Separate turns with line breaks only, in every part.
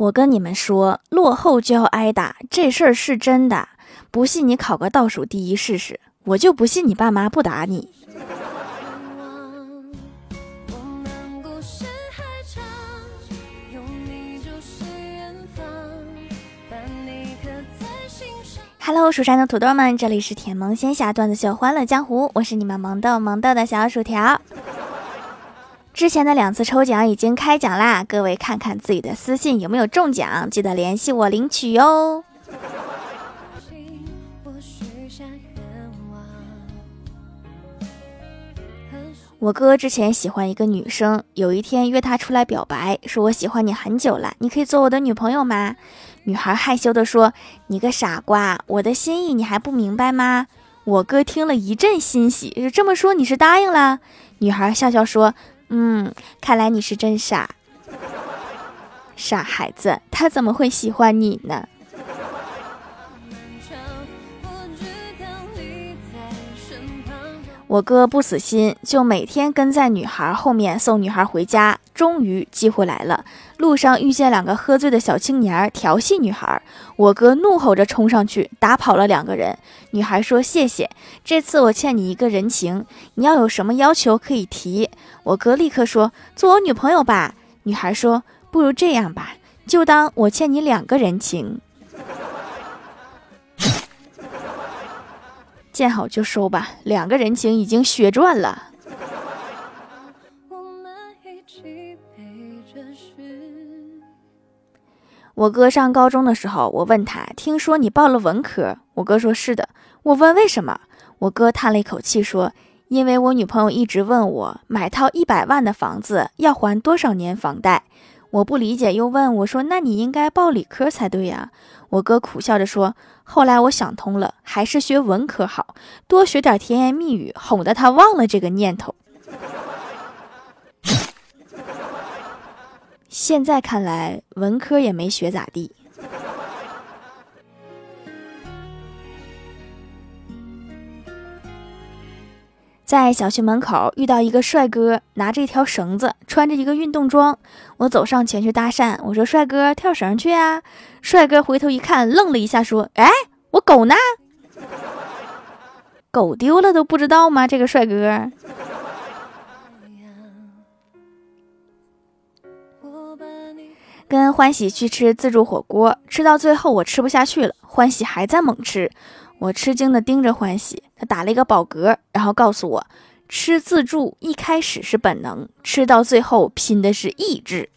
我跟你们说，落后就要挨打，这事儿是真的。不信你考个倒数第一试试，我就不信你爸妈不打你。Hello，蜀山的土豆们，这里是甜萌仙侠段子秀欢乐江湖，我是你们萌豆萌豆的小薯条。之前的两次抽奖已经开奖啦，各位看看自己的私信有没有中奖，记得联系我领取哟。我哥之前喜欢一个女生，有一天约她出来表白，说我喜欢你很久了，你可以做我的女朋友吗？女孩害羞的说：“你个傻瓜，我的心意你还不明白吗？”我哥听了一阵欣喜，这么说你是答应了？女孩笑笑说。嗯，看来你是真傻，傻孩子，他怎么会喜欢你呢？我哥不死心，就每天跟在女孩后面送女孩回家。终于机会来了，路上遇见两个喝醉的小青年调戏女孩，我哥怒吼着冲上去打跑了两个人。女孩说：“谢谢，这次我欠你一个人情，你要有什么要求可以提。”我哥立刻说：“做我女朋友吧。”女孩说：“不如这样吧，就当我欠你两个人情。”见好就收吧，两个人情已经血赚了。我哥上高中的时候，我问他，听说你报了文科，我哥说是的。我问为什么，我哥叹了一口气说，因为我女朋友一直问我，买套一百万的房子要还多少年房贷。我不理解，又问我说：“那你应该报理科才对呀。”我哥苦笑着说：“后来我想通了，还是学文科好，多学点甜言蜜语，哄得他忘了这个念头。”现在看来，文科也没学咋地。在小区门口遇到一个帅哥，拿着一条绳子，穿着一个运动装。我走上前去搭讪，我说：“帅哥，跳绳去啊！”帅哥回头一看，愣了一下，说：“哎，我狗呢？狗丢了都不知道吗？”这个帅哥跟欢喜去吃自助火锅，吃到最后我吃不下去了，欢喜还在猛吃。我吃惊的盯着欢喜，他打了一个饱嗝，然后告诉我，吃自助一开始是本能，吃到最后拼的是意志。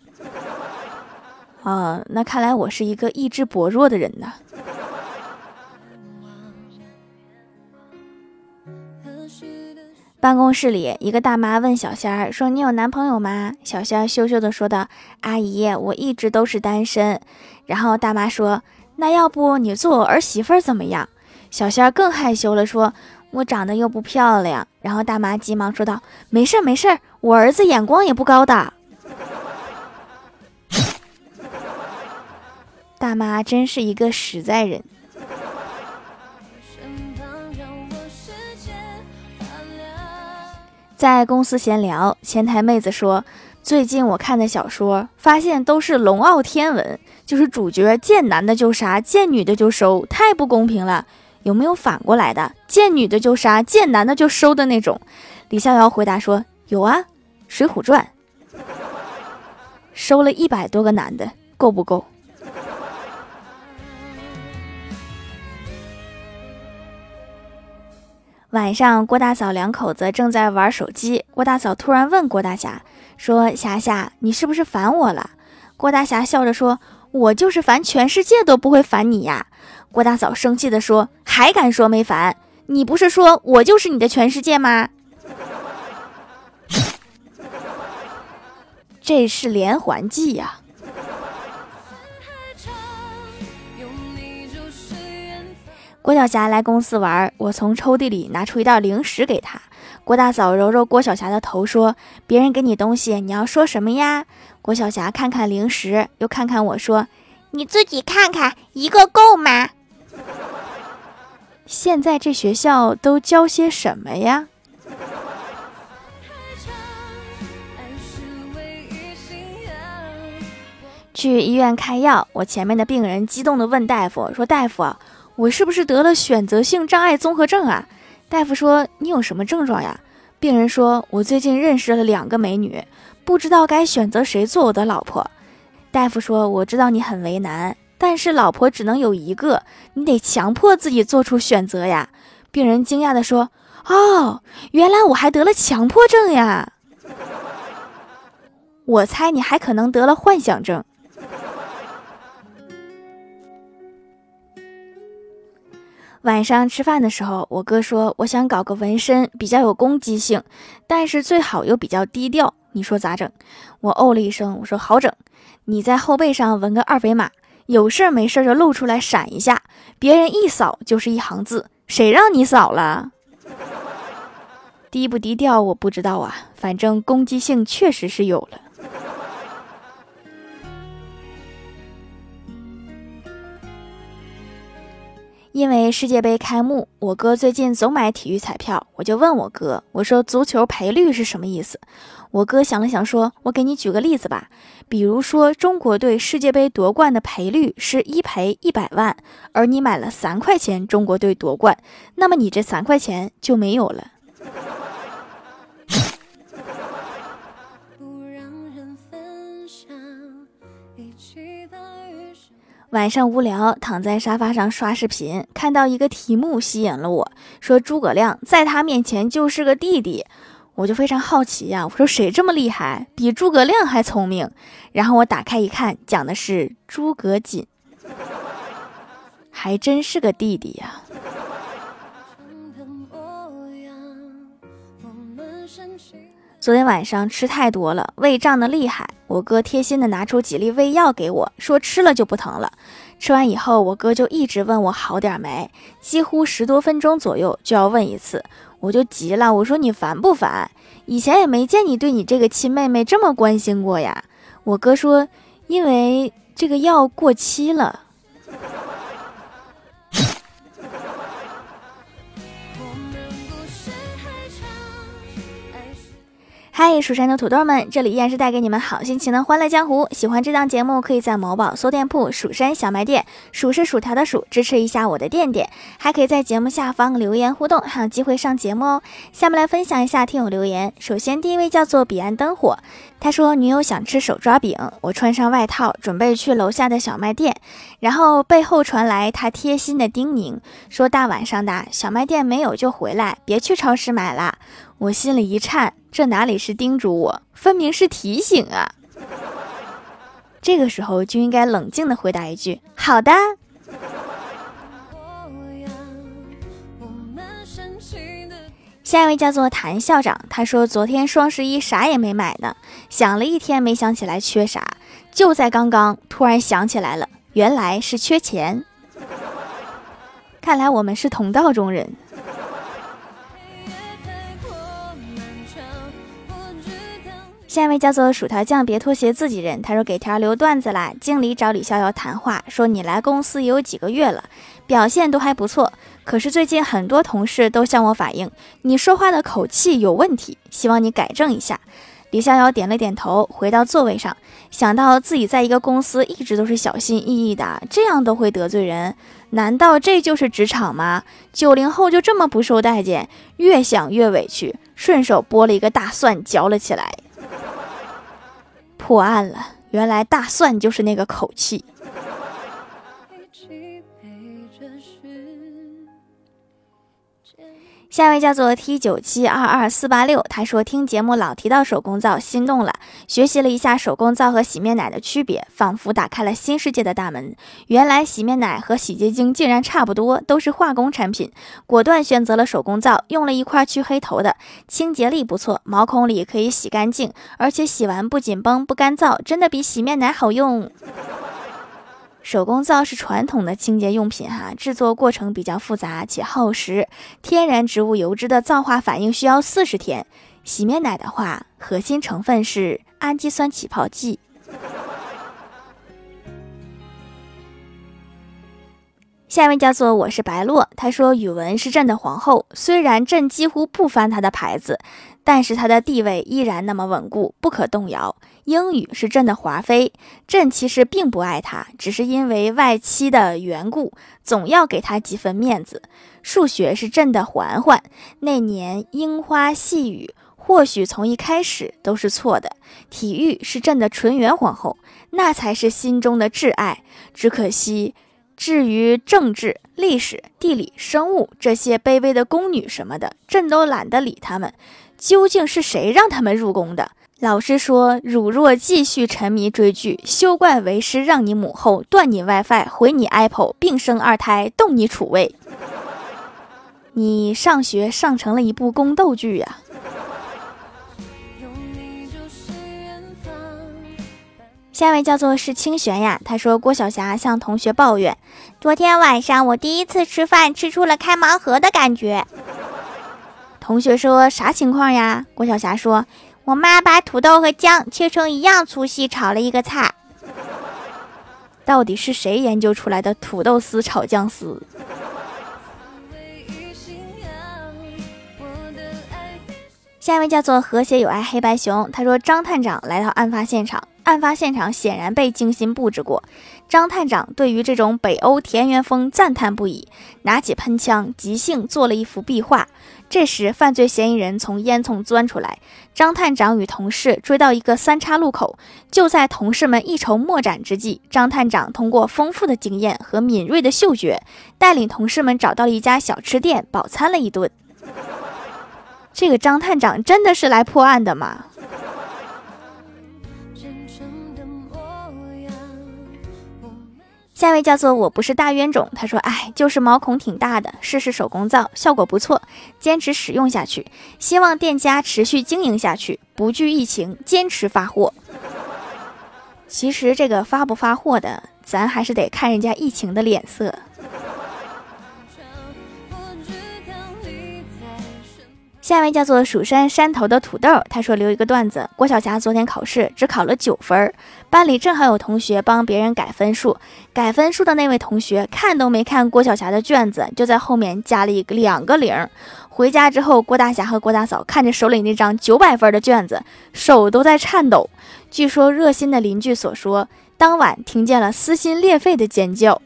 啊，那看来我是一个意志薄弱的人呢。办公室里，一个大妈问小仙儿说：“你有男朋友吗？”小仙儿羞羞的说道：“阿姨，我一直都是单身。”然后大妈说：“那要不你做我儿媳妇怎么样？”小仙儿更害羞了，说：“我长得又不漂亮。”然后大妈急忙说道：“没事儿，没事儿，我儿子眼光也不高的。”大妈真是一个实在人。在公司闲聊，前台妹子说：“最近我看的小说，发现都是龙傲天文，就是主角见男的就杀，见女的就收，太不公平了。”有没有反过来的？见女的就杀，见男的就收的那种？李逍遥回答说：“有啊，《水浒传》收了一百多个男的，够不够？”晚上，郭大嫂两口子正在玩手机，郭大嫂突然问郭大侠说：“霞霞，你是不是烦我了？”郭大侠笑着说：“我就是烦全世界都不会烦你呀。”郭大嫂生气地说：“还敢说没烦？你不是说我就是你的全世界吗？”这是连环计呀！郭晓霞来公司玩，我从抽屉里拿出一袋零食给她。郭大嫂揉揉郭晓霞的头，说：“别人给你东西，你要说什么呀？”郭晓霞看看零食，又看看我说：“你自己看看，一个够吗？”现在这学校都教些什么呀？去医院开药，我前面的病人激动地问大夫说：“大夫，我是不是得了选择性障碍综合症啊？”大夫说：“你有什么症状呀？”病人说：“我最近认识了两个美女，不知道该选择谁做我的老婆。”大夫说：“我知道你很为难，但是老婆只能有一个，你得强迫自己做出选择呀。”病人惊讶地说：“哦，原来我还得了强迫症呀！我猜你还可能得了幻想症。”晚上吃饭的时候，我哥说：“我想搞个纹身，比较有攻击性，但是最好又比较低调。你说咋整？”我哦了一声，我说：“好整，你在后背上纹个二维码，有事儿没事儿就露出来闪一下，别人一扫就是一行字。谁让你扫了？低不低调我不知道啊，反正攻击性确实是有了。”因为世界杯开幕，我哥最近总买体育彩票，我就问我哥，我说足球赔率是什么意思？我哥想了想说，我给你举个例子吧，比如说中国队世界杯夺冠的赔率是一赔一百万，而你买了三块钱中国队夺冠，那么你这三块钱就没有了。晚上无聊，躺在沙发上刷视频，看到一个题目吸引了我，说诸葛亮在他面前就是个弟弟，我就非常好奇呀，我说谁这么厉害，比诸葛亮还聪明？然后我打开一看，讲的是诸葛瑾，还真是个弟弟呀。昨天晚上吃太多了，胃胀得厉害。我哥贴心的拿出几粒胃药给我，说吃了就不疼了。吃完以后，我哥就一直问我好点没，几乎十多分钟左右就要问一次，我就急了，我说你烦不烦？以前也没见你对你这个亲妹妹这么关心过呀。我哥说，因为这个药过期了。嗨，蜀山的土豆们，这里依然是带给你们好心情的欢乐江湖。喜欢这档节目，可以在某宝搜店铺“蜀山小卖店”，数是薯条的数，支持一下我的店店。还可以在节目下方留言互动，还有机会上节目哦。下面来分享一下听友留言。首先，第一位叫做彼岸灯火，他说女友想吃手抓饼，我穿上外套准备去楼下的小卖店，然后背后传来他贴心的叮咛，说大晚上的小卖店没有就回来，别去超市买了。我心里一颤，这哪里是叮嘱我，分明是提醒啊！这个时候就应该冷静的回答一句：“好的。”下一位叫做谭校长，他说昨天双十一啥也没买呢，想了一天没想起来缺啥，就在刚刚突然想起来了，原来是缺钱。看来我们是同道中人。下一位叫做薯条酱，别拖鞋，自己人。他说给条留段子啦。经理找李逍遥谈话，说你来公司也有几个月了，表现都还不错。可是最近很多同事都向我反映，你说话的口气有问题，希望你改正一下。李逍遥点了点头，回到座位上，想到自己在一个公司一直都是小心翼翼的，这样都会得罪人，难道这就是职场吗？九零后就这么不受待见？越想越委屈，顺手剥了一个大蒜嚼了起来。破案了，原来大蒜就是那个口气。下一位叫做 T 九七二二四八六，他说听节目老提到手工皂，心动了，学习了一下手工皂和洗面奶的区别，仿佛打开了新世界的大门。原来洗面奶和洗洁精竟然差不多，都是化工产品，果断选择了手工皂，用了一块去黑头的，清洁力不错，毛孔里可以洗干净，而且洗完不紧绷不干燥，真的比洗面奶好用。手工皂是传统的清洁用品，哈，制作过程比较复杂且耗时。天然植物油脂的皂化反应需要四十天。洗面奶的话，核心成分是氨基酸起泡剂。下一位叫做我是白洛，他说语文是朕的皇后，虽然朕几乎不翻他的牌子，但是他的地位依然那么稳固，不可动摇。英语是朕的华妃，朕其实并不爱他，只是因为外戚的缘故，总要给他几分面子。数学是朕的嬛嬛，那年樱花细雨，或许从一开始都是错的。体育是朕的纯元皇后，那才是心中的挚爱。只可惜。至于政治、历史、地理、生物这些卑微的宫女什么的，朕都懒得理他们。究竟是谁让他们入宫的？老师说，汝若继续沉迷追剧，休怪为师让你母后断你 WiFi，毁你 Apple，并生二胎，动你储位。你上学上成了一部宫斗剧呀！下一位叫做是清玄呀，他说郭晓霞向同学抱怨，昨天晚上我第一次吃饭吃出了开盲盒的感觉。同学说啥情况呀？郭晓霞说，我妈把土豆和姜切成一样粗细炒了一个菜。到底是谁研究出来的土豆丝炒姜丝？下一位叫做和谐有爱黑白熊，他说张探长来到案发现场。案发现场显然被精心布置过，张探长对于这种北欧田园风赞叹不已，拿起喷枪即兴做了一幅壁画。这时，犯罪嫌疑人从烟囱钻出来，张探长与同事追到一个三岔路口，就在同事们一筹莫展之际，张探长通过丰富的经验和敏锐的嗅觉，带领同事们找到了一家小吃店，饱餐了一顿。这个张探长真的是来破案的吗？下一位叫做我不是大冤种，他说：“哎，就是毛孔挺大的，试试手工皂，效果不错，坚持使用下去，希望店家持续经营下去，不惧疫情，坚持发货。”其实这个发不发货的，咱还是得看人家疫情的脸色。下一位叫做蜀山山头的土豆，他说留一个段子：郭晓霞昨天考试只考了九分，班里正好有同学帮别人改分数，改分数的那位同学看都没看郭晓霞的卷子，就在后面加了一个两个零。回家之后，郭大侠和郭大嫂看着手里那张九百分的卷子，手都在颤抖。据说热心的邻居所说，当晚听见了撕心裂肺的尖叫。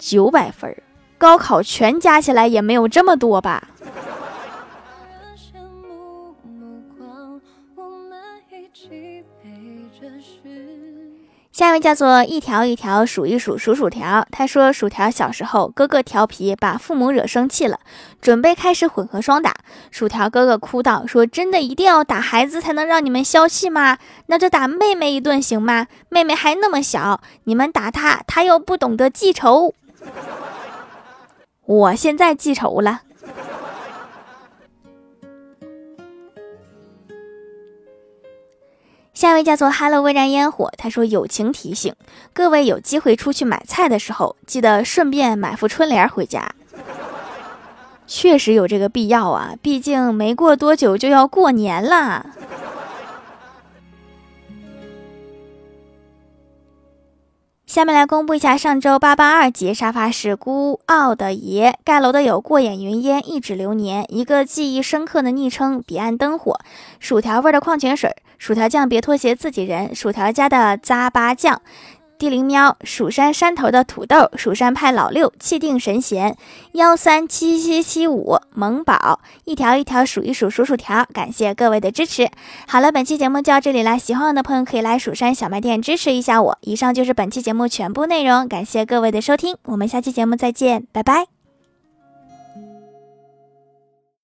九百分，高考全加起来也没有这么多吧？下一位叫做一条一条数一数数薯条。他说，薯条小时候哥哥调皮，把父母惹生气了，准备开始混合双打。薯条哥哥哭道：“说真的，一定要打孩子才能让你们消气吗？那就打妹妹一顿行吗？妹妹还那么小，你们打她，她又不懂得记仇。我现在记仇了。”下一位叫做 “Hello 未燃烟火”，他说：“友情提醒，各位有机会出去买菜的时候，记得顺便买副春联回家。确实有这个必要啊，毕竟没过多久就要过年了。”下面来公布一下上周八八二节沙发是孤傲的爷盖楼的有过眼云烟一指流年一个记忆深刻的昵称彼岸灯火薯条味的矿泉水薯条酱别拖鞋自己人薯条家的扎巴酱。地灵喵，蜀山山头的土豆，蜀山派老六，气定神闲，幺三七七七五，萌宝，一条一条数一数数薯条，感谢各位的支持。好了，本期节目就到这里啦，喜欢我的朋友可以来蜀山小卖店支持一下我。以上就是本期节目全部内容，感谢各位的收听，我们下期节目再见，拜拜。